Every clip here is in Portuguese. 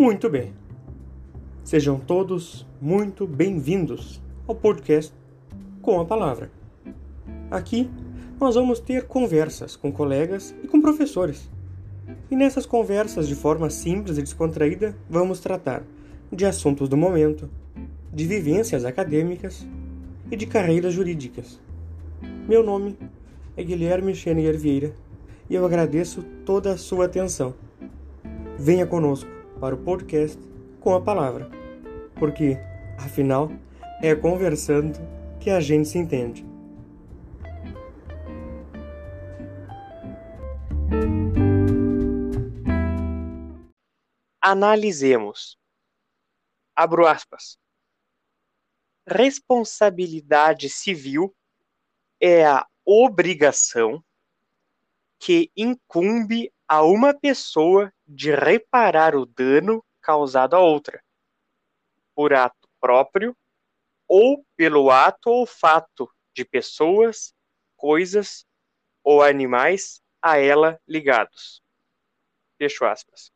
Muito bem. Sejam todos muito bem-vindos ao podcast Com a Palavra. Aqui nós vamos ter conversas com colegas e com professores. E nessas conversas, de forma simples e descontraída, vamos tratar de assuntos do momento, de vivências acadêmicas e de carreiras jurídicas. Meu nome é Guilherme Xenier Vieira e eu agradeço toda a sua atenção. Venha conosco para o podcast com a palavra, porque, afinal, é conversando que a gente se entende. Analisemos. Abro aspas. Responsabilidade civil é a obrigação que incumbe a uma pessoa de reparar o dano causado a outra, por ato próprio ou pelo ato ou fato de pessoas, coisas ou animais a ela ligados. Fecho aspas.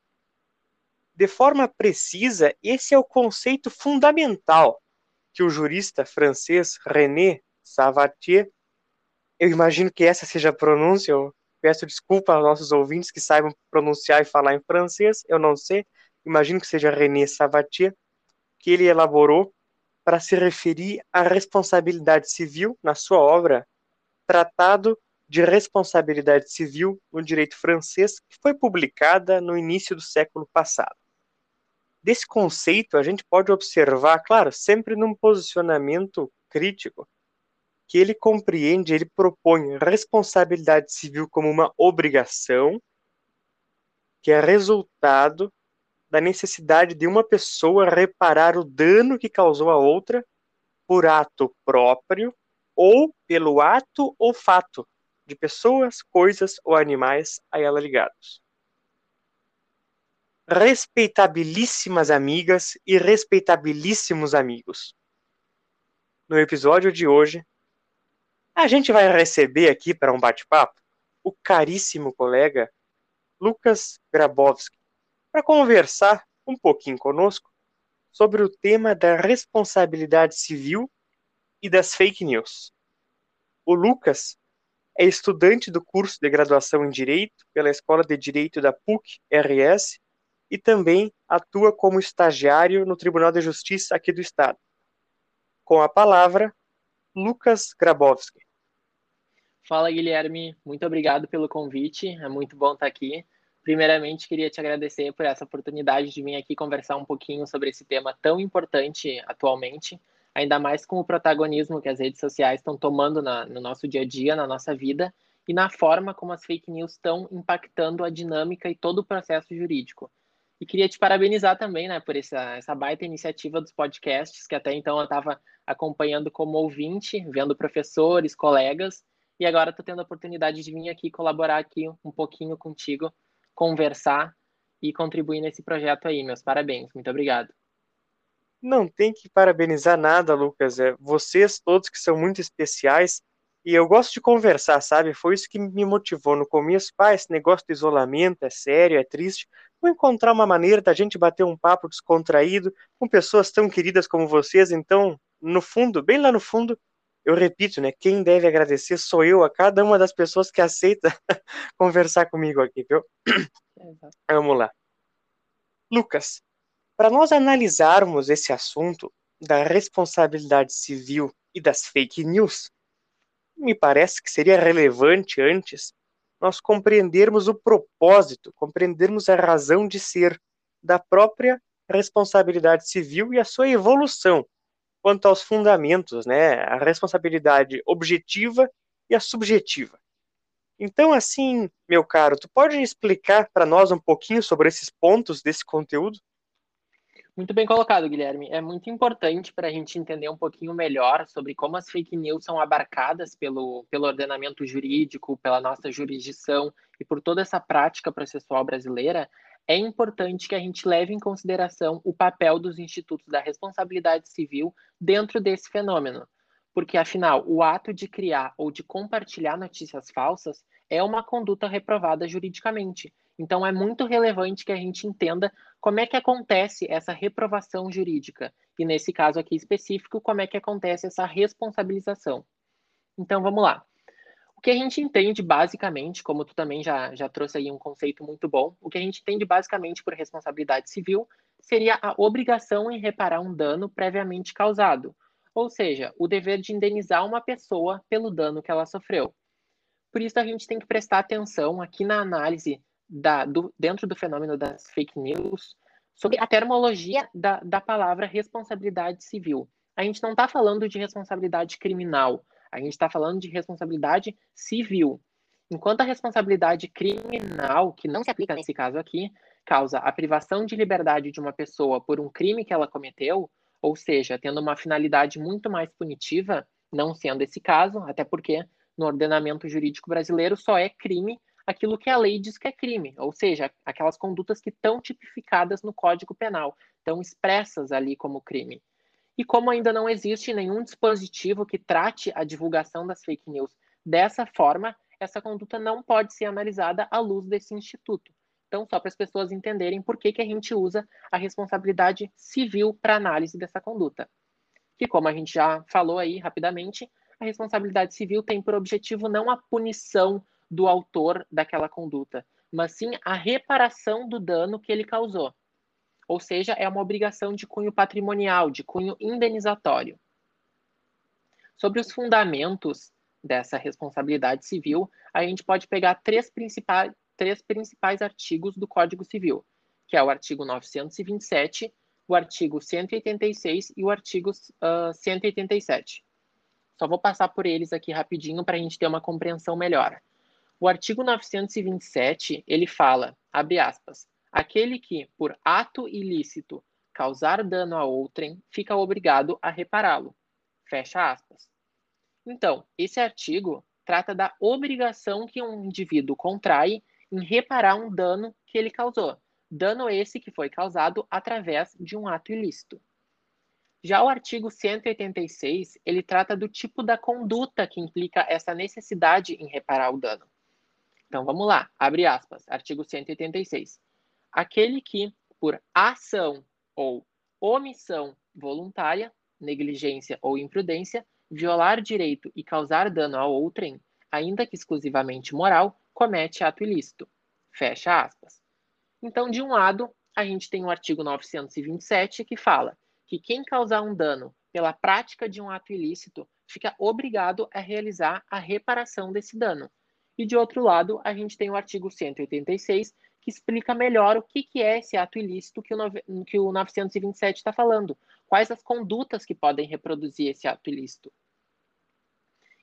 De forma precisa, esse é o conceito fundamental que o jurista francês René Savatier, eu imagino que essa seja a pronúncia, eu peço desculpa aos nossos ouvintes que saibam pronunciar e falar em francês, eu não sei, imagino que seja René Savatier, que ele elaborou para se referir à responsabilidade civil na sua obra Tratado de Responsabilidade Civil no Direito Francês, que foi publicada no início do século passado. Desse conceito, a gente pode observar, claro, sempre num posicionamento crítico, que ele compreende, ele propõe responsabilidade civil como uma obrigação, que é resultado da necessidade de uma pessoa reparar o dano que causou a outra por ato próprio ou pelo ato ou fato de pessoas, coisas ou animais a ela ligados respeitabilíssimas amigas e respeitabilíssimos amigos. No episódio de hoje, a gente vai receber aqui para um bate-papo o caríssimo colega Lucas Grabowski para conversar um pouquinho conosco sobre o tema da responsabilidade civil e das fake news. O Lucas é estudante do curso de graduação em Direito pela Escola de Direito da PUC-RS e também atua como estagiário no Tribunal de Justiça aqui do Estado. Com a palavra, Lucas Grabowski. Fala, Guilherme. Muito obrigado pelo convite. É muito bom estar aqui. Primeiramente, queria te agradecer por essa oportunidade de vir aqui conversar um pouquinho sobre esse tema tão importante atualmente, ainda mais com o protagonismo que as redes sociais estão tomando na, no nosso dia a dia, na nossa vida, e na forma como as fake news estão impactando a dinâmica e todo o processo jurídico. E queria te parabenizar também, né, por essa, essa baita iniciativa dos podcasts, que até então eu estava acompanhando como ouvinte, vendo professores, colegas, e agora estou tendo a oportunidade de vir aqui colaborar aqui um pouquinho contigo, conversar e contribuir nesse projeto aí. Meus parabéns, muito obrigado. Não tem que parabenizar nada, Lucas. É vocês todos que são muito especiais e eu gosto de conversar, sabe? Foi isso que me motivou no começo. Pá, esse negócio do isolamento é sério, é triste. Vou encontrar uma maneira da gente bater um papo descontraído com pessoas tão queridas como vocês. Então, no fundo, bem lá no fundo, eu repito, né? Quem deve agradecer sou eu a cada uma das pessoas que aceita conversar comigo aqui, viu? Exato. Vamos lá. Lucas, para nós analisarmos esse assunto da responsabilidade civil e das fake news, me parece que seria relevante antes nós compreendermos o propósito, compreendermos a razão de ser da própria responsabilidade civil e a sua evolução quanto aos fundamentos, né, a responsabilidade objetiva e a subjetiva. Então, assim, meu caro, tu pode explicar para nós um pouquinho sobre esses pontos desse conteúdo? Muito bem colocado, Guilherme. É muito importante para a gente entender um pouquinho melhor sobre como as fake news são abarcadas pelo, pelo ordenamento jurídico, pela nossa jurisdição e por toda essa prática processual brasileira. É importante que a gente leve em consideração o papel dos institutos da responsabilidade civil dentro desse fenômeno, porque afinal, o ato de criar ou de compartilhar notícias falsas é uma conduta reprovada juridicamente. Então, é muito relevante que a gente entenda como é que acontece essa reprovação jurídica. E, nesse caso aqui específico, como é que acontece essa responsabilização. Então, vamos lá. O que a gente entende basicamente, como tu também já, já trouxe aí um conceito muito bom, o que a gente entende basicamente por responsabilidade civil seria a obrigação em reparar um dano previamente causado, ou seja, o dever de indenizar uma pessoa pelo dano que ela sofreu. Por isso, a gente tem que prestar atenção aqui na análise da, do, dentro do fenômeno das fake news sobre a termologia da, da palavra responsabilidade civil. A gente não está falando de responsabilidade criminal, a gente está falando de responsabilidade civil. Enquanto a responsabilidade criminal, que não se aplica nesse caso aqui, causa a privação de liberdade de uma pessoa por um crime que ela cometeu, ou seja, tendo uma finalidade muito mais punitiva, não sendo esse caso, até porque no ordenamento jurídico brasileiro só é crime aquilo que a lei diz que é crime, ou seja, aquelas condutas que estão tipificadas no Código Penal, estão expressas ali como crime. E como ainda não existe nenhum dispositivo que trate a divulgação das fake news dessa forma, essa conduta não pode ser analisada à luz desse instituto. Então, só para as pessoas entenderem por que, que a gente usa a responsabilidade civil para análise dessa conduta. Que, como a gente já falou aí rapidamente, a responsabilidade civil tem por objetivo não a punição do autor daquela conduta, mas sim a reparação do dano que ele causou. Ou seja, é uma obrigação de cunho patrimonial, de cunho indenizatório. Sobre os fundamentos dessa responsabilidade civil, a gente pode pegar três principais, três principais artigos do Código Civil, que é o artigo 927, o artigo 186 e o artigo uh, 187. Só vou passar por eles aqui rapidinho para a gente ter uma compreensão melhor. O artigo 927, ele fala, abre aspas, aquele que, por ato ilícito, causar dano a outrem, fica obrigado a repará-lo. Fecha aspas. Então, esse artigo trata da obrigação que um indivíduo contrai em reparar um dano que ele causou. Dano esse que foi causado através de um ato ilícito. Já o artigo 186, ele trata do tipo da conduta que implica essa necessidade em reparar o dano. Então vamos lá, abre aspas, artigo 186. Aquele que, por ação ou omissão voluntária, negligência ou imprudência, violar direito e causar dano a outrem, ainda que exclusivamente moral, comete ato ilícito. Fecha aspas. Então, de um lado, a gente tem o artigo 927 que fala que quem causar um dano pela prática de um ato ilícito fica obrigado a realizar a reparação desse dano, e de outro lado, a gente tem o artigo 186, que explica melhor o que, que é esse ato ilícito que o, que o 927 está falando. Quais as condutas que podem reproduzir esse ato ilícito.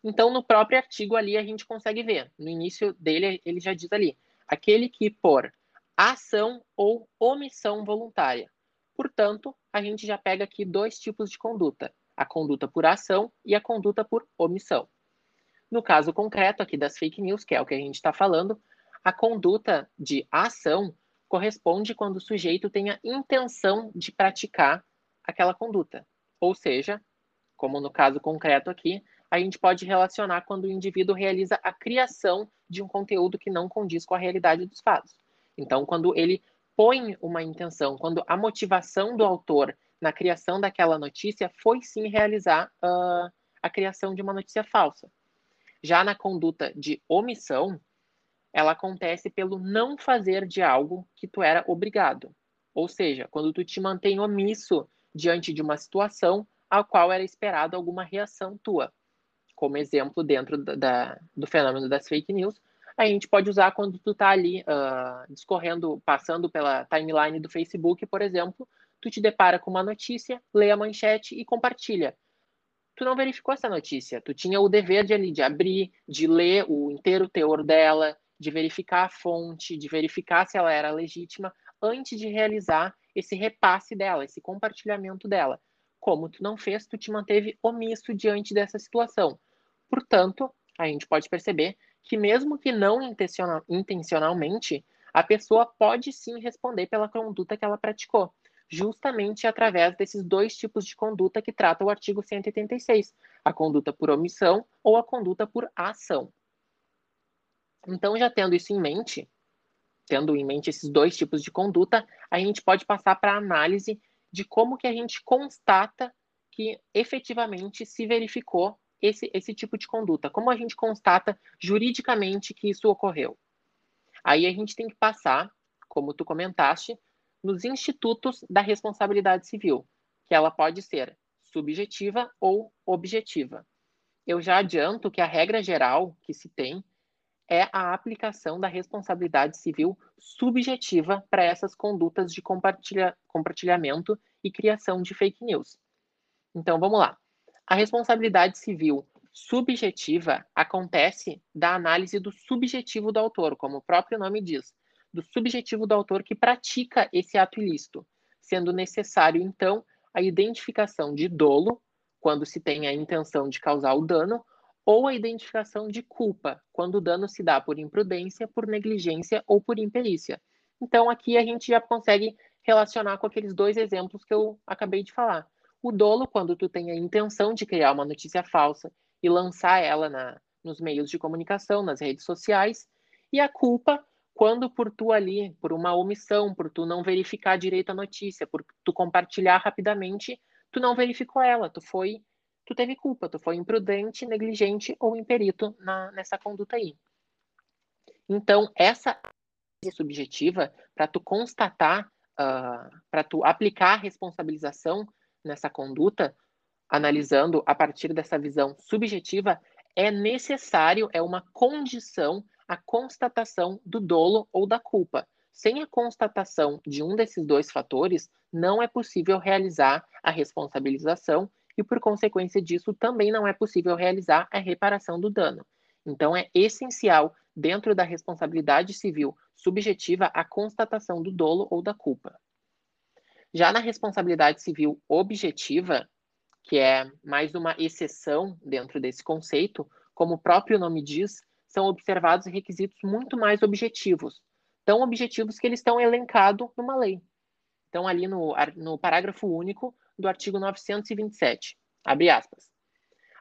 Então, no próprio artigo ali, a gente consegue ver. No início dele, ele já diz ali: aquele que por ação ou omissão voluntária. Portanto, a gente já pega aqui dois tipos de conduta: a conduta por ação e a conduta por omissão. No caso concreto aqui das fake news, que é o que a gente está falando, a conduta de ação corresponde quando o sujeito tem a intenção de praticar aquela conduta. Ou seja, como no caso concreto aqui, a gente pode relacionar quando o indivíduo realiza a criação de um conteúdo que não condiz com a realidade dos fatos. Então, quando ele põe uma intenção, quando a motivação do autor na criação daquela notícia foi sim realizar uh, a criação de uma notícia falsa. Já na conduta de omissão, ela acontece pelo não fazer de algo que tu era obrigado. Ou seja, quando tu te mantém omisso diante de uma situação a qual era esperado alguma reação tua. Como exemplo, dentro da, da, do fenômeno das fake news, a gente pode usar quando tu tá ali uh, discorrendo, passando pela timeline do Facebook, por exemplo, tu te depara com uma notícia, lê a manchete e compartilha tu não verificou essa notícia. Tu tinha o dever de ali de abrir, de ler o inteiro teor dela, de verificar a fonte, de verificar se ela era legítima antes de realizar esse repasse dela, esse compartilhamento dela. Como tu não fez, tu te manteve omisso diante dessa situação. Portanto, a gente pode perceber que mesmo que não intencionalmente, a pessoa pode sim responder pela conduta que ela praticou justamente através desses dois tipos de conduta que trata o artigo 186, a conduta por omissão ou a conduta por ação. Então, já tendo isso em mente, tendo em mente esses dois tipos de conduta, a gente pode passar para a análise de como que a gente constata que efetivamente se verificou esse, esse tipo de conduta, como a gente constata juridicamente que isso ocorreu. Aí a gente tem que passar, como tu comentaste, nos institutos da responsabilidade civil, que ela pode ser subjetiva ou objetiva. Eu já adianto que a regra geral que se tem é a aplicação da responsabilidade civil subjetiva para essas condutas de compartilha compartilhamento e criação de fake news. Então, vamos lá. A responsabilidade civil subjetiva acontece da análise do subjetivo do autor, como o próprio nome diz, do subjetivo do autor que pratica esse ato ilícito, sendo necessário, então, a identificação de dolo, quando se tem a intenção de causar o dano, ou a identificação de culpa, quando o dano se dá por imprudência, por negligência ou por imperícia. Então, aqui a gente já consegue relacionar com aqueles dois exemplos que eu acabei de falar. O dolo, quando tu tem a intenção de criar uma notícia falsa e lançar ela na, nos meios de comunicação, nas redes sociais, e a culpa, quando por tu ali, por uma omissão, por tu não verificar direito a notícia, por tu compartilhar rapidamente, tu não verificou ela, tu foi tu teve culpa, tu foi imprudente, negligente ou imperito na, nessa conduta aí. Então, essa subjetiva, para tu constatar, uh, para tu aplicar a responsabilização nessa conduta, analisando a partir dessa visão subjetiva, é necessário, é uma condição a constatação do dolo ou da culpa. Sem a constatação de um desses dois fatores, não é possível realizar a responsabilização e, por consequência disso, também não é possível realizar a reparação do dano. Então, é essencial, dentro da responsabilidade civil subjetiva, a constatação do dolo ou da culpa. Já na responsabilidade civil objetiva, que é mais uma exceção dentro desse conceito, como o próprio nome diz, são observados requisitos muito mais objetivos, tão objetivos que eles estão elencados numa lei. Então, ali no, no parágrafo único, do artigo 927. Abre aspas.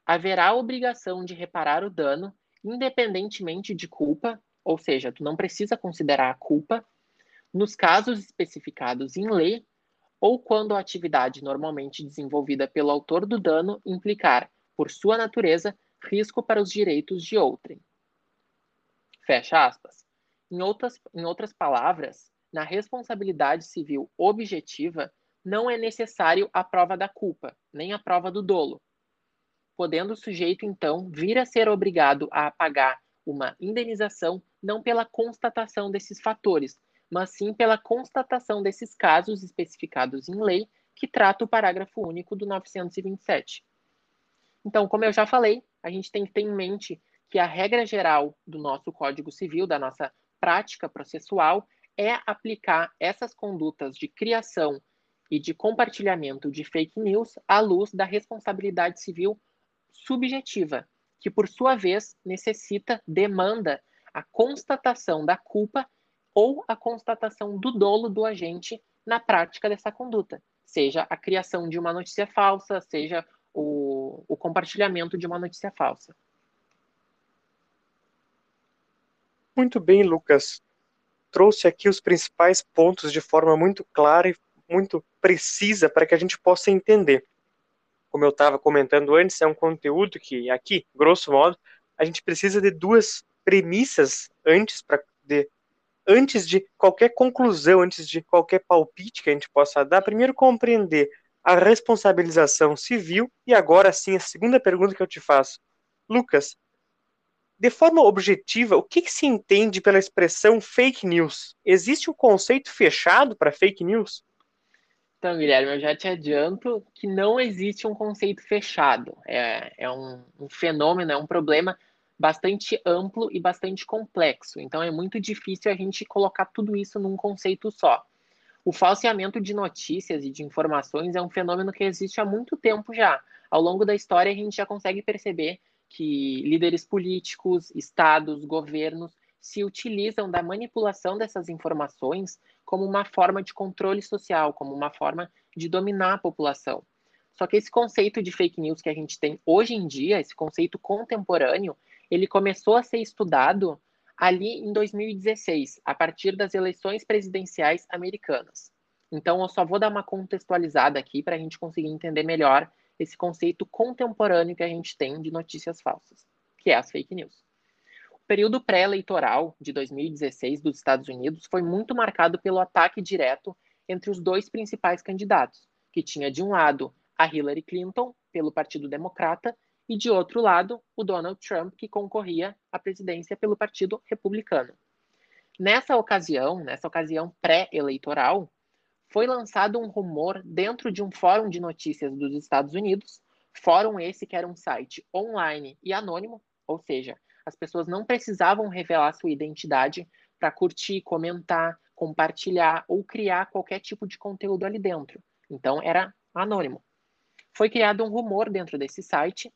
Haverá obrigação de reparar o dano, independentemente de culpa, ou seja, tu não precisa considerar a culpa, nos casos especificados em lei ou quando a atividade normalmente desenvolvida pelo autor do dano implicar, por sua natureza, risco para os direitos de outrem. Fecha aspas. Em outras, em outras palavras, na responsabilidade civil objetiva, não é necessário a prova da culpa, nem a prova do dolo, podendo o sujeito, então, vir a ser obrigado a pagar uma indenização não pela constatação desses fatores, mas sim pela constatação desses casos especificados em lei que trata o parágrafo único do 927. Então, como eu já falei, a gente tem que ter em mente que a regra geral do nosso Código Civil, da nossa prática processual, é aplicar essas condutas de criação e de compartilhamento de fake news à luz da responsabilidade civil subjetiva, que por sua vez necessita, demanda a constatação da culpa ou a constatação do dolo do agente na prática dessa conduta, seja a criação de uma notícia falsa, seja o, o compartilhamento de uma notícia falsa. Muito bem, Lucas. Trouxe aqui os principais pontos de forma muito clara e muito precisa para que a gente possa entender. Como eu estava comentando antes, é um conteúdo que aqui, grosso modo, a gente precisa de duas premissas antes para de antes de qualquer conclusão, antes de qualquer palpite que a gente possa dar, primeiro compreender a responsabilização civil e agora sim a segunda pergunta que eu te faço. Lucas, de forma objetiva, o que, que, se entende pela expressão fake news? Existe um conceito fechado para fake news? Então, Guilherme, eu já te adianto que não existe um conceito fechado. É, é um, um fenômeno, é um problema bastante amplo e bastante complexo. Então, é muito difícil a gente colocar tudo isso num conceito só. O falseamento de notícias e de informações é um fenômeno que existe há muito tempo já. Ao longo da história, a gente já consegue perceber que líderes políticos, estados, governos se utilizam da manipulação dessas informações como uma forma de controle social, como uma forma de dominar a população. Só que esse conceito de fake news que a gente tem hoje em dia, esse conceito contemporâneo, ele começou a ser estudado ali em 2016, a partir das eleições presidenciais americanas. Então, eu só vou dar uma contextualizada aqui para a gente conseguir entender melhor esse conceito contemporâneo que a gente tem de notícias falsas, que é as fake news. Período pré-eleitoral de 2016 dos Estados Unidos foi muito marcado pelo ataque direto entre os dois principais candidatos, que tinha de um lado a Hillary Clinton, pelo Partido Democrata, e de outro lado, o Donald Trump, que concorria à presidência pelo Partido Republicano. Nessa ocasião, nessa ocasião pré-eleitoral, foi lançado um rumor dentro de um fórum de notícias dos Estados Unidos, fórum esse que era um site online e anônimo, ou seja, as pessoas não precisavam revelar sua identidade para curtir, comentar, compartilhar ou criar qualquer tipo de conteúdo ali dentro. Então era anônimo. Foi criado um rumor dentro desse site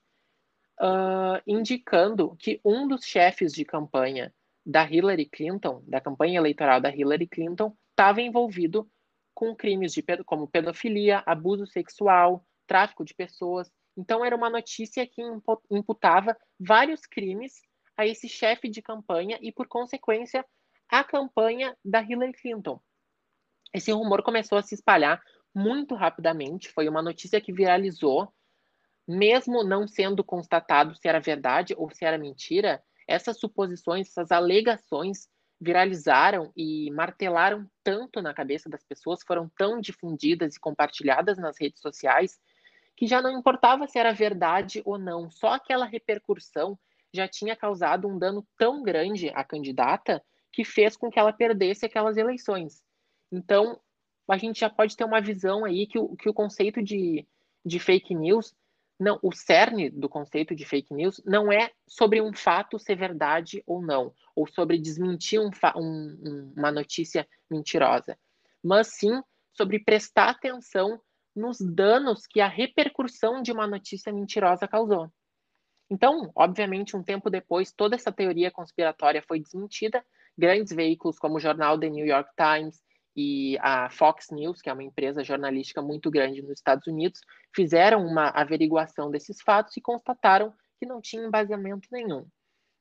uh, indicando que um dos chefes de campanha da Hillary Clinton, da campanha eleitoral da Hillary Clinton, estava envolvido com crimes de, como pedofilia, abuso sexual, tráfico de pessoas. Então, era uma notícia que imputava vários crimes a esse chefe de campanha e, por consequência, a campanha da Hillary Clinton. Esse rumor começou a se espalhar muito rapidamente, foi uma notícia que viralizou mesmo não sendo constatado se era verdade ou se era mentira, essas suposições, essas alegações viralizaram e martelaram tanto na cabeça das pessoas, foram tão difundidas e compartilhadas nas redes sociais, que já não importava se era verdade ou não, só aquela repercussão já tinha causado um dano tão grande à candidata que fez com que ela perdesse aquelas eleições. Então, a gente já pode ter uma visão aí que o, que o conceito de, de fake news não, o cerne do conceito de fake news não é sobre um fato ser verdade ou não, ou sobre desmentir um, um, uma notícia mentirosa, mas sim sobre prestar atenção nos danos que a repercussão de uma notícia mentirosa causou. Então, obviamente, um tempo depois, toda essa teoria conspiratória foi desmentida. Grandes veículos como o jornal The New York Times, e a Fox News, que é uma empresa jornalística muito grande nos Estados Unidos, fizeram uma averiguação desses fatos e constataram que não tinha embasamento nenhum.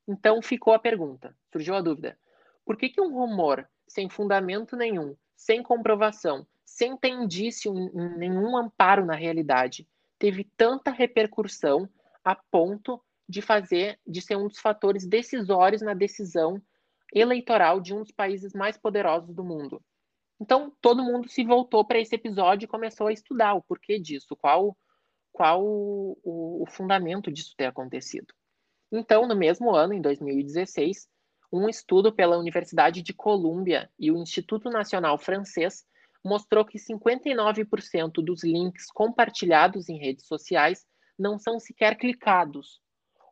Então ficou a pergunta, surgiu a dúvida: por que, que um rumor sem fundamento nenhum, sem comprovação, sem ter indício, nenhum amparo na realidade, teve tanta repercussão a ponto de fazer, de ser um dos fatores decisórios na decisão eleitoral de um dos países mais poderosos do mundo? Então, todo mundo se voltou para esse episódio e começou a estudar o porquê disso, qual, qual o, o, o fundamento disso ter acontecido. Então, no mesmo ano, em 2016, um estudo pela Universidade de Colômbia e o Instituto Nacional Francês mostrou que 59% dos links compartilhados em redes sociais não são sequer clicados.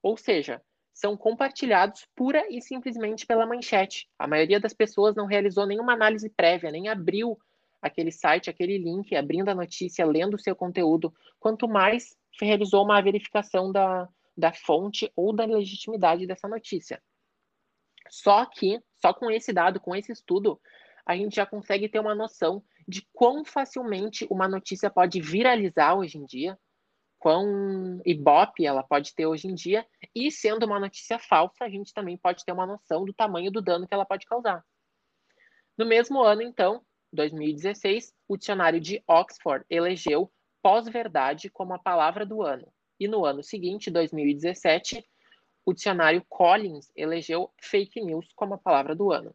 Ou seja, são compartilhados pura e simplesmente pela manchete. A maioria das pessoas não realizou nenhuma análise prévia, nem abriu aquele site, aquele link, abrindo a notícia, lendo o seu conteúdo, quanto mais realizou uma verificação da, da fonte ou da legitimidade dessa notícia. Só que, só com esse dado, com esse estudo, a gente já consegue ter uma noção de quão facilmente uma notícia pode viralizar hoje em dia, quão ibope ela pode ter hoje em dia, e sendo uma notícia falsa, a gente também pode ter uma noção do tamanho do dano que ela pode causar. No mesmo ano, então, 2016, o dicionário de Oxford elegeu pós-verdade como a palavra do ano. E no ano seguinte, 2017, o dicionário Collins elegeu fake news como a palavra do ano.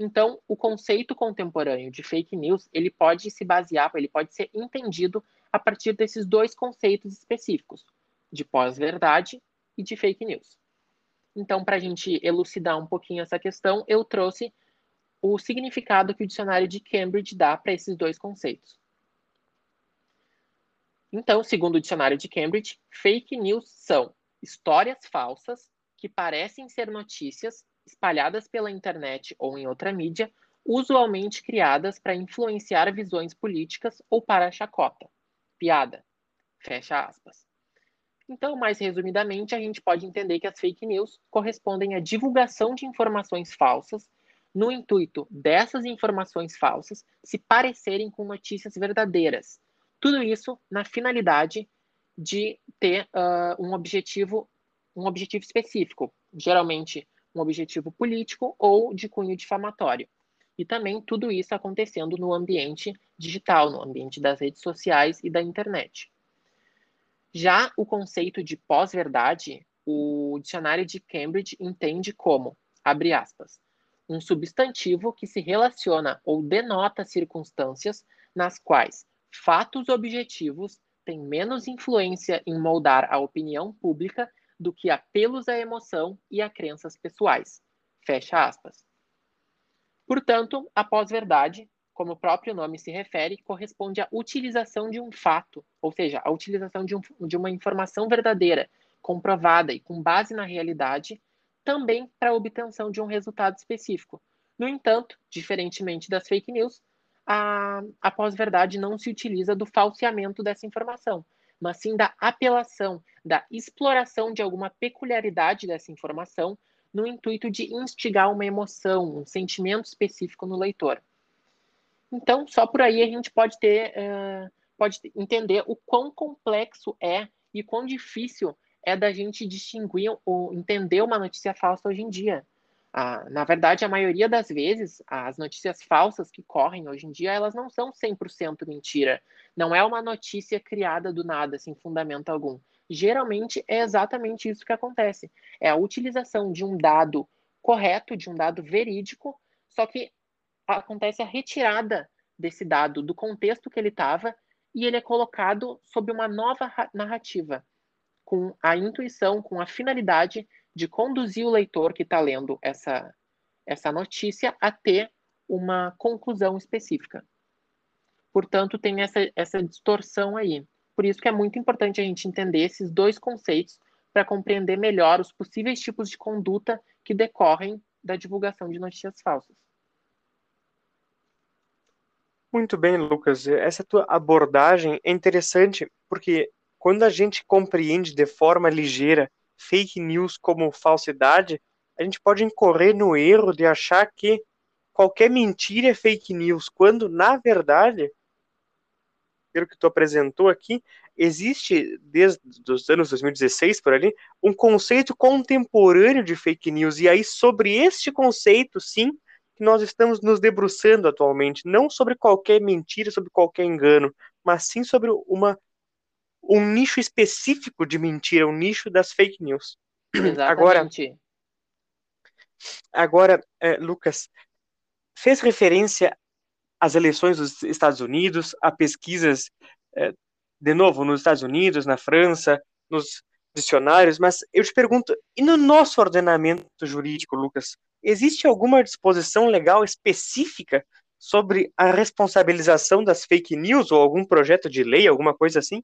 Então, o conceito contemporâneo de fake news, ele pode se basear, ele pode ser entendido a partir desses dois conceitos específicos, de pós-verdade e de fake news. Então, para a gente elucidar um pouquinho essa questão, eu trouxe o significado que o dicionário de Cambridge dá para esses dois conceitos. Então, segundo o dicionário de Cambridge, fake news são histórias falsas que parecem ser notícias espalhadas pela internet ou em outra mídia, usualmente criadas para influenciar visões políticas ou para chacota piada. Fecha aspas. Então, mais resumidamente, a gente pode entender que as fake news correspondem à divulgação de informações falsas no intuito dessas informações falsas se parecerem com notícias verdadeiras. Tudo isso na finalidade de ter uh, um objetivo um objetivo específico, geralmente um objetivo político ou de cunho difamatório. E também tudo isso acontecendo no ambiente digital, no ambiente das redes sociais e da internet. Já o conceito de pós-verdade, o dicionário de Cambridge entende como, abre aspas, um substantivo que se relaciona ou denota circunstâncias nas quais fatos objetivos têm menos influência em moldar a opinião pública do que apelos à emoção e a crenças pessoais. Fecha aspas. Portanto, a pós-verdade, como o próprio nome se refere, corresponde à utilização de um fato, ou seja, a utilização de, um, de uma informação verdadeira, comprovada e com base na realidade, também para a obtenção de um resultado específico. No entanto, diferentemente das fake news, a, a pós-verdade não se utiliza do falseamento dessa informação, mas sim da apelação, da exploração de alguma peculiaridade dessa informação no intuito de instigar uma emoção, um sentimento específico no leitor. Então, só por aí a gente pode ter, uh, pode entender o quão complexo é e quão difícil é da gente distinguir ou entender uma notícia falsa hoje em dia. Na verdade, a maioria das vezes, as notícias falsas que correm hoje em dia, elas não são 100% mentira. Não é uma notícia criada do nada, sem fundamento algum. Geralmente é exatamente isso que acontece. É a utilização de um dado correto, de um dado verídico, só que acontece a retirada desse dado do contexto que ele estava e ele é colocado sob uma nova narrativa com a intuição, com a finalidade de conduzir o leitor que está lendo essa, essa notícia a ter uma conclusão específica. Portanto, tem essa, essa distorção aí. Por isso que é muito importante a gente entender esses dois conceitos para compreender melhor os possíveis tipos de conduta que decorrem da divulgação de notícias falsas. Muito bem, Lucas. Essa tua abordagem é interessante porque quando a gente compreende de forma ligeira fake news como falsidade, a gente pode incorrer no erro de achar que qualquer mentira é fake news, quando na verdade, pelo que tu apresentou aqui, existe desde os anos 2016 por ali um conceito contemporâneo de fake news e aí sobre este conceito, sim, que nós estamos nos debruçando atualmente, não sobre qualquer mentira, sobre qualquer engano, mas sim sobre uma um nicho específico de mentira, um nicho das fake news. Exatamente. Agora, agora é, Lucas, fez referência às eleições dos Estados Unidos, a pesquisas, é, de novo, nos Estados Unidos, na França, nos dicionários, mas eu te pergunto, e no nosso ordenamento jurídico, Lucas, existe alguma disposição legal específica sobre a responsabilização das fake news ou algum projeto de lei, alguma coisa assim?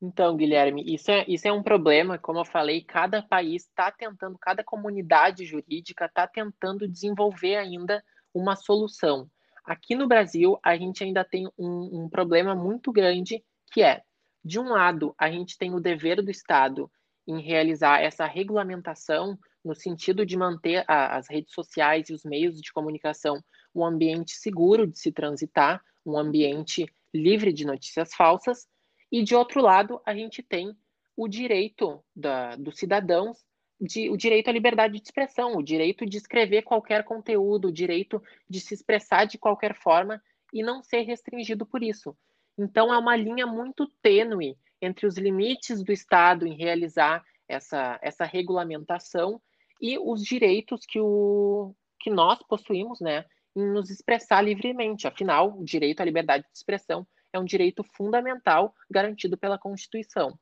Então, Guilherme, isso é, isso é um problema, como eu falei, cada país está tentando, cada comunidade jurídica está tentando desenvolver ainda uma solução. Aqui no Brasil, a gente ainda tem um, um problema muito grande, que é, de um lado, a gente tem o dever do Estado em realizar essa regulamentação no sentido de manter a, as redes sociais e os meios de comunicação um ambiente seguro de se transitar, um ambiente livre de notícias falsas, e de outro lado, a gente tem o direito da, dos cidadãos, de, o direito à liberdade de expressão, o direito de escrever qualquer conteúdo, o direito de se expressar de qualquer forma e não ser restringido por isso. Então, é uma linha muito tênue entre os limites do Estado em realizar essa, essa regulamentação e os direitos que, o, que nós possuímos, né, em nos expressar livremente. Afinal, o direito à liberdade de expressão é um direito fundamental garantido pela Constituição.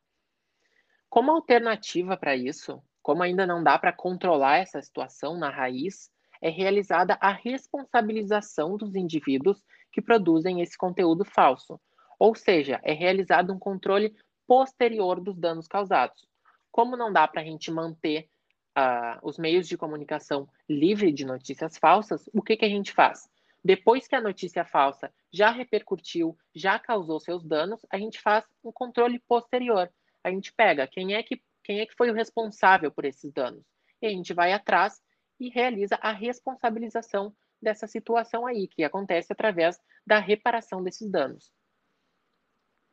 Como alternativa para isso, como ainda não dá para controlar essa situação na raiz, é realizada a responsabilização dos indivíduos que produzem esse conteúdo falso, ou seja, é realizado um controle posterior dos danos causados. Como não dá para a gente manter uh, os meios de comunicação livre de notícias falsas, o que, que a gente faz? Depois que a notícia falsa já repercutiu, já causou seus danos, a gente faz um controle posterior. A gente pega quem é que, quem é que foi o responsável por esses danos. E a gente vai atrás e realiza a responsabilização dessa situação aí, que acontece através da reparação desses danos.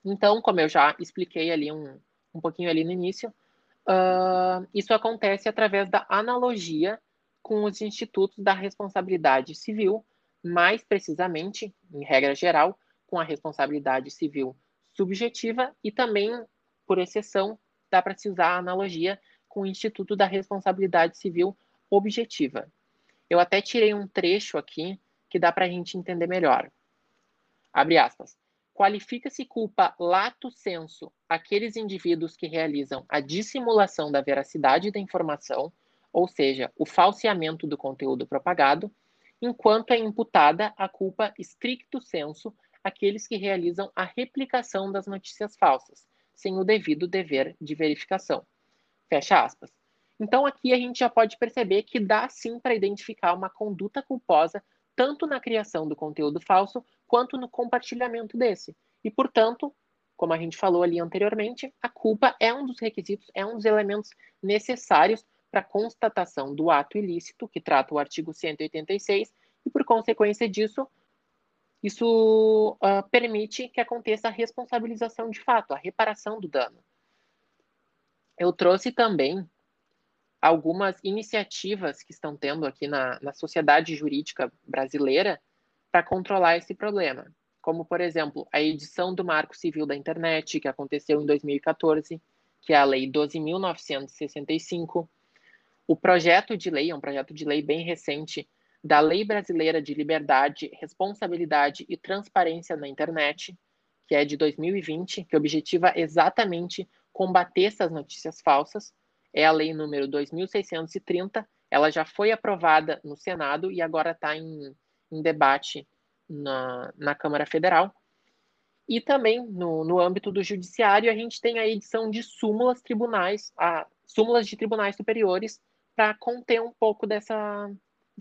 Então, como eu já expliquei ali um, um pouquinho ali no início, Uh, isso acontece através da analogia com os institutos da responsabilidade civil, mais precisamente, em regra geral, com a responsabilidade civil subjetiva e também, por exceção, dá para se usar a analogia com o Instituto da Responsabilidade Civil Objetiva. Eu até tirei um trecho aqui que dá para a gente entender melhor. Abre aspas. Qualifica-se culpa lato sensu aqueles indivíduos que realizam a dissimulação da veracidade da informação, ou seja, o falseamento do conteúdo propagado, enquanto é imputada a culpa stricto sensu aqueles que realizam a replicação das notícias falsas, sem o devido dever de verificação. Fecha aspas. Então aqui a gente já pode perceber que dá sim para identificar uma conduta culposa tanto na criação do conteúdo falso quanto no compartilhamento desse. E, portanto, como a gente falou ali anteriormente, a culpa é um dos requisitos, é um dos elementos necessários para a constatação do ato ilícito, que trata o artigo 186, e por consequência disso, isso uh, permite que aconteça a responsabilização de fato, a reparação do dano. Eu trouxe também algumas iniciativas que estão tendo aqui na, na sociedade jurídica brasileira para controlar esse problema, como, por exemplo, a edição do Marco Civil da Internet, que aconteceu em 2014, que é a Lei 12.965, o projeto de lei, é um projeto de lei bem recente, da Lei Brasileira de Liberdade, Responsabilidade e Transparência na Internet, que é de 2020, que objetiva exatamente combater essas notícias falsas, é a lei número 2630. Ela já foi aprovada no Senado e agora está em, em, debate na, na Câmara Federal. E também no, no âmbito do judiciário, a gente tem a edição de súmulas tribunais, a, súmulas de tribunais superiores, para conter um pouco dessa,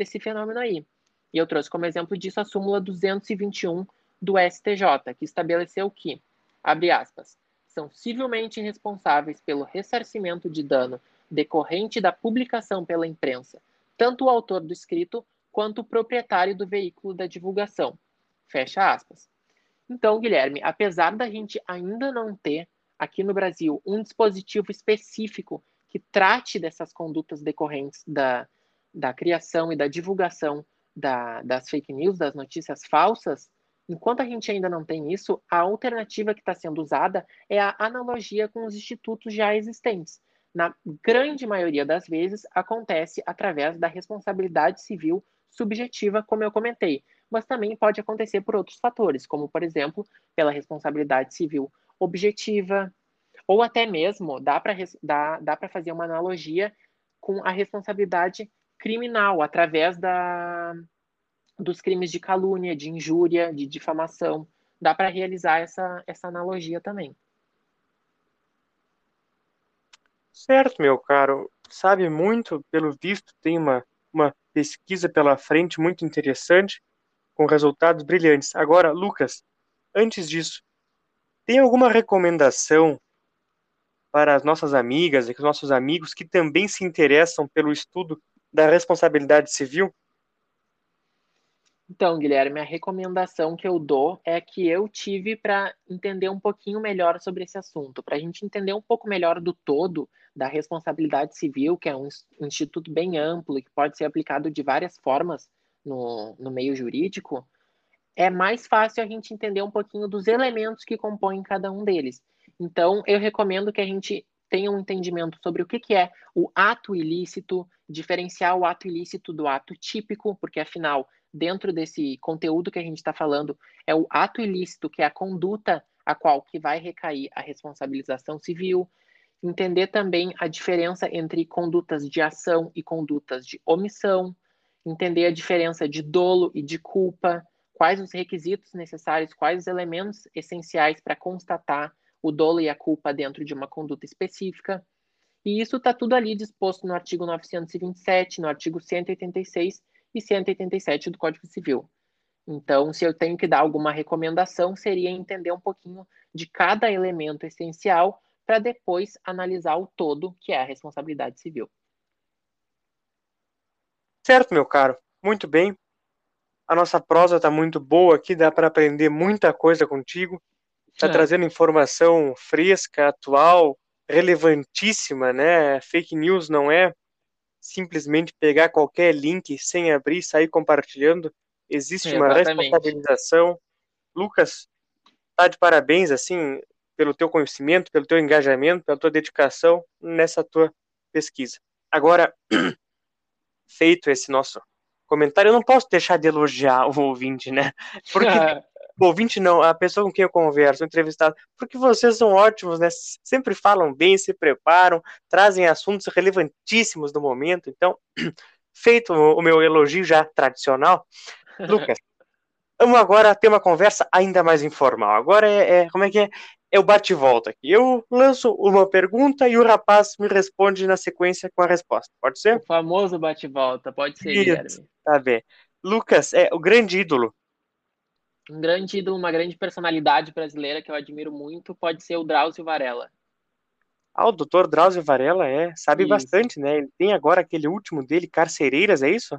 desse fenômeno aí. E eu trouxe como exemplo disso a súmula 221 do STJ, que estabeleceu que, abre aspas, são civilmente responsáveis pelo ressarcimento de dano decorrente da publicação pela imprensa, tanto o autor do escrito quanto o proprietário do veículo da divulgação. Fecha aspas. Então, Guilherme, apesar da gente ainda não ter aqui no Brasil um dispositivo específico que trate dessas condutas decorrentes da, da criação e da divulgação da, das fake news, das notícias falsas, Enquanto a gente ainda não tem isso, a alternativa que está sendo usada é a analogia com os institutos já existentes. Na grande maioria das vezes, acontece através da responsabilidade civil subjetiva, como eu comentei, mas também pode acontecer por outros fatores, como, por exemplo, pela responsabilidade civil objetiva, ou até mesmo dá para dá, dá fazer uma analogia com a responsabilidade criminal, através da, dos crimes de calúnia, de injúria, de difamação. Dá para realizar essa, essa analogia também. Certo, meu caro. Sabe muito, pelo visto, tem uma, uma pesquisa pela frente muito interessante, com resultados brilhantes. Agora, Lucas, antes disso, tem alguma recomendação para as nossas amigas e os nossos amigos que também se interessam pelo estudo da responsabilidade civil? Então, Guilherme, a recomendação que eu dou é que eu tive para entender um pouquinho melhor sobre esse assunto, para a gente entender um pouco melhor do todo da responsabilidade civil, que é um instituto bem amplo e que pode ser aplicado de várias formas no, no meio jurídico, é mais fácil a gente entender um pouquinho dos elementos que compõem cada um deles. Então, eu recomendo que a gente tenha um entendimento sobre o que, que é o ato ilícito, diferenciar o ato ilícito do ato típico, porque afinal dentro desse conteúdo que a gente está falando é o ato ilícito, que é a conduta a qual que vai recair a responsabilização civil, entender também a diferença entre condutas de ação e condutas de omissão, entender a diferença de dolo e de culpa, quais os requisitos necessários, quais os elementos essenciais para constatar o dolo e a culpa dentro de uma conduta específica. E isso está tudo ali disposto no artigo 927, no artigo 186 e 187 do Código Civil. Então, se eu tenho que dar alguma recomendação, seria entender um pouquinho de cada elemento essencial para depois analisar o todo, que é a responsabilidade civil. Certo, meu caro. Muito bem. A nossa prosa está muito boa aqui, dá para aprender muita coisa contigo. Está é. trazendo informação fresca, atual, relevantíssima, né? Fake news não é simplesmente pegar qualquer link sem abrir e sair compartilhando. Existe uma responsabilização. Lucas, tá de parabéns, assim, pelo teu conhecimento, pelo teu engajamento, pela tua dedicação nessa tua pesquisa. Agora, feito esse nosso comentário, eu não posso deixar de elogiar o ouvinte, né? Porque o ouvinte não, a pessoa com quem eu converso, o entrevistado, porque vocês são ótimos, né? Sempre falam bem, se preparam, trazem assuntos relevantíssimos do momento. Então, feito o meu elogio já tradicional, Lucas, vamos agora ter uma conversa ainda mais informal. Agora é, é como é que é? É o bate-volta aqui. Eu lanço uma pergunta e o rapaz me responde na sequência com a resposta. Pode ser? O famoso bate-volta, pode ser, Isso, Guilherme. Tá bem. Lucas, é o grande ídolo um grande ídolo, uma grande personalidade brasileira que eu admiro muito pode ser o Drauzio Varela. Ah, o doutor Drauzio Varela é, sabe isso. bastante, né? Ele tem agora aquele último dele, Carcereiras, é isso?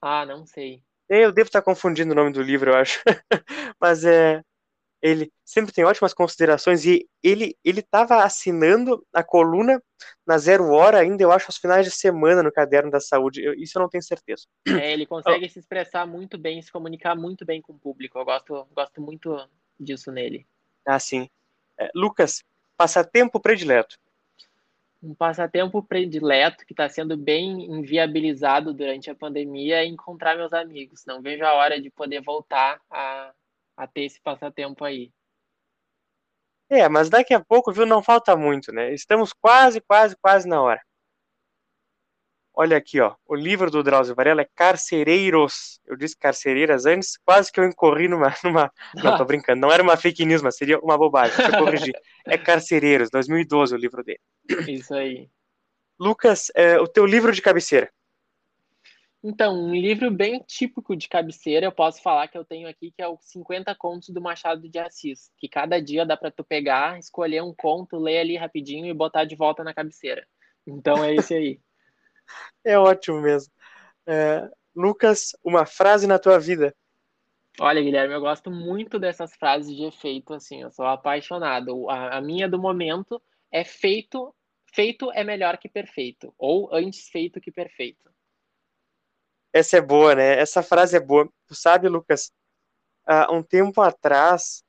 Ah, não sei. Eu devo estar confundindo o nome do livro, eu acho. Mas é, ele sempre tem ótimas considerações e ele ele estava assinando a coluna na Zero Hora ainda, eu acho, aos finais de semana no Caderno da Saúde. Eu, isso eu não tenho certeza. É, ele consegue se expressar muito bem, se comunicar muito bem com o público. Eu gosto, gosto muito disso nele. Ah, sim. É, Lucas, passatempo predileto. Um passatempo predileto que está sendo bem inviabilizado durante a pandemia é encontrar meus amigos. Não vejo a hora de poder voltar a a ter esse passatempo aí. É, mas daqui a pouco, viu, não falta muito, né? Estamos quase, quase, quase na hora. Olha aqui, ó. O livro do Drauzio Varela é Carcereiros. Eu disse carcereiras antes, quase que eu incorri numa. numa... Não, tô brincando. Não era uma fake news, mas seria uma bobagem. Deixa eu corrigir. É Carcereiros, 2012, o livro dele. Isso aí. Lucas, é, o teu livro de cabeceira. Então, um livro bem típico de cabeceira, eu posso falar que eu tenho aqui, que é o 50 Contos do Machado de Assis, que cada dia dá para tu pegar, escolher um conto, ler ali rapidinho e botar de volta na cabeceira. Então é esse aí. é ótimo mesmo. É, Lucas, uma frase na tua vida. Olha, Guilherme, eu gosto muito dessas frases de efeito, assim, eu sou apaixonado. A, a minha do momento é feito, feito é melhor que perfeito, ou antes feito que perfeito. Essa é boa, né? Essa frase é boa. Tu sabe, Lucas, há um tempo atrás,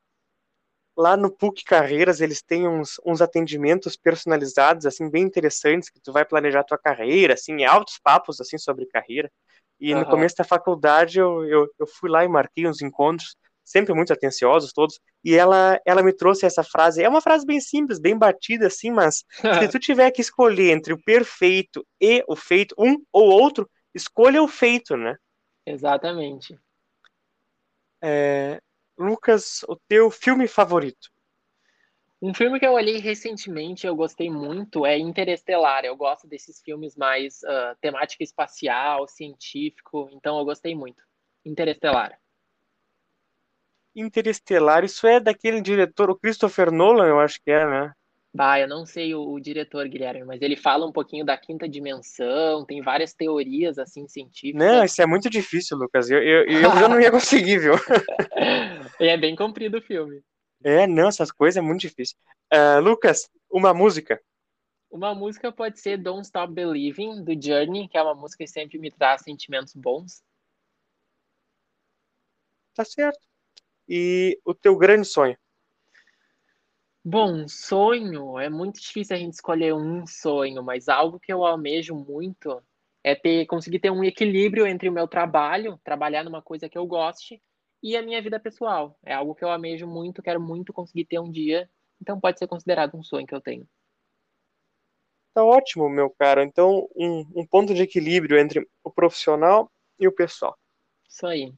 lá no PUC Carreiras, eles têm uns, uns atendimentos personalizados, assim, bem interessantes, que tu vai planejar tua carreira, assim, altos papos, assim, sobre carreira. E uhum. no começo da faculdade, eu, eu, eu fui lá e marquei uns encontros, sempre muito atenciosos todos, e ela, ela me trouxe essa frase. É uma frase bem simples, bem batida, assim, mas se tu tiver que escolher entre o perfeito e o feito, um ou outro, escolha o feito, né? Exatamente. É, Lucas, o teu filme favorito? Um filme que eu olhei recentemente, eu gostei muito, é Interestelar. Eu gosto desses filmes mais uh, temática espacial, científico, então eu gostei muito. Interestelar. Interestelar, isso é daquele diretor, o Christopher Nolan, eu acho que é, né? Bah, eu não sei o, o, diretor, Guilherme, mas ele fala um pouquinho da quinta dimensão, tem várias teorias, assim, científicas. Não, isso é muito difícil, Lucas. Eu, eu, eu já não ia conseguir, viu? é bem comprido o filme. É, não, essas coisas é muito difícil. Uh, Lucas, uma música. Uma música pode ser Don't Stop Believing, do Journey, que é uma música que sempre me traz sentimentos bons. Tá certo. E o teu grande sonho? Bom, sonho, é muito difícil a gente escolher um sonho, mas algo que eu almejo muito é ter conseguir ter um equilíbrio entre o meu trabalho, trabalhar numa coisa que eu goste, e a minha vida pessoal. É algo que eu almejo muito, quero muito conseguir ter um dia, então pode ser considerado um sonho que eu tenho. Tá ótimo, meu caro. Então, um, um ponto de equilíbrio entre o profissional e o pessoal. Isso aí.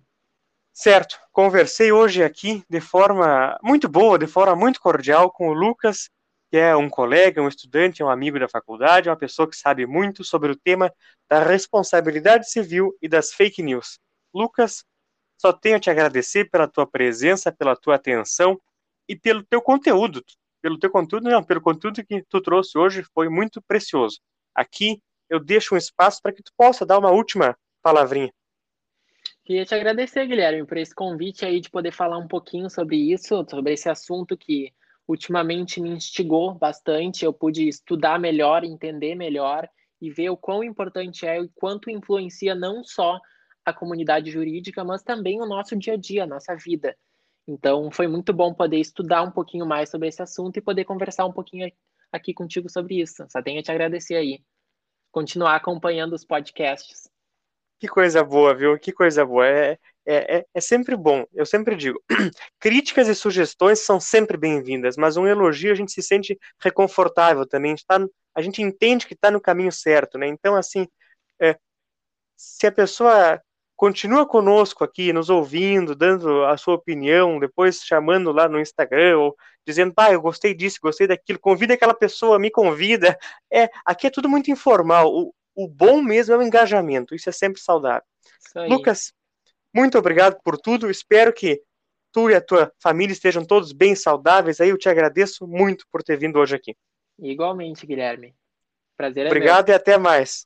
Certo, conversei hoje aqui de forma muito boa, de forma muito cordial com o Lucas, que é um colega, um estudante, um amigo da faculdade, uma pessoa que sabe muito sobre o tema da responsabilidade civil e das fake news. Lucas, só tenho a te agradecer pela tua presença, pela tua atenção e pelo teu conteúdo. Pelo teu conteúdo, não, pelo conteúdo que tu trouxe hoje foi muito precioso. Aqui eu deixo um espaço para que tu possa dar uma última palavrinha. Queria te agradecer, Guilherme, por esse convite aí de poder falar um pouquinho sobre isso, sobre esse assunto que ultimamente me instigou bastante. Eu pude estudar melhor, entender melhor e ver o quão importante é e quanto influencia não só a comunidade jurídica, mas também o nosso dia a dia, a nossa vida. Então, foi muito bom poder estudar um pouquinho mais sobre esse assunto e poder conversar um pouquinho aqui contigo sobre isso. Só tenho a te agradecer aí. Continuar acompanhando os podcasts. Que coisa boa, viu? Que coisa boa. É, é, é, é sempre bom. Eu sempre digo: críticas e sugestões são sempre bem-vindas, mas um elogio a gente se sente reconfortável também. A gente, tá, a gente entende que está no caminho certo, né? Então, assim, é, se a pessoa continua conosco aqui, nos ouvindo, dando a sua opinião, depois chamando lá no Instagram, ou dizendo, pai, eu gostei disso, gostei daquilo, convida aquela pessoa, me convida. É, aqui é tudo muito informal. O, o bom mesmo é o engajamento, isso é sempre saudável. Lucas, muito obrigado por tudo, espero que tu e a tua família estejam todos bem saudáveis aí, eu te agradeço muito por ter vindo hoje aqui. Igualmente, Guilherme. Prazer é Obrigado meu. e até mais.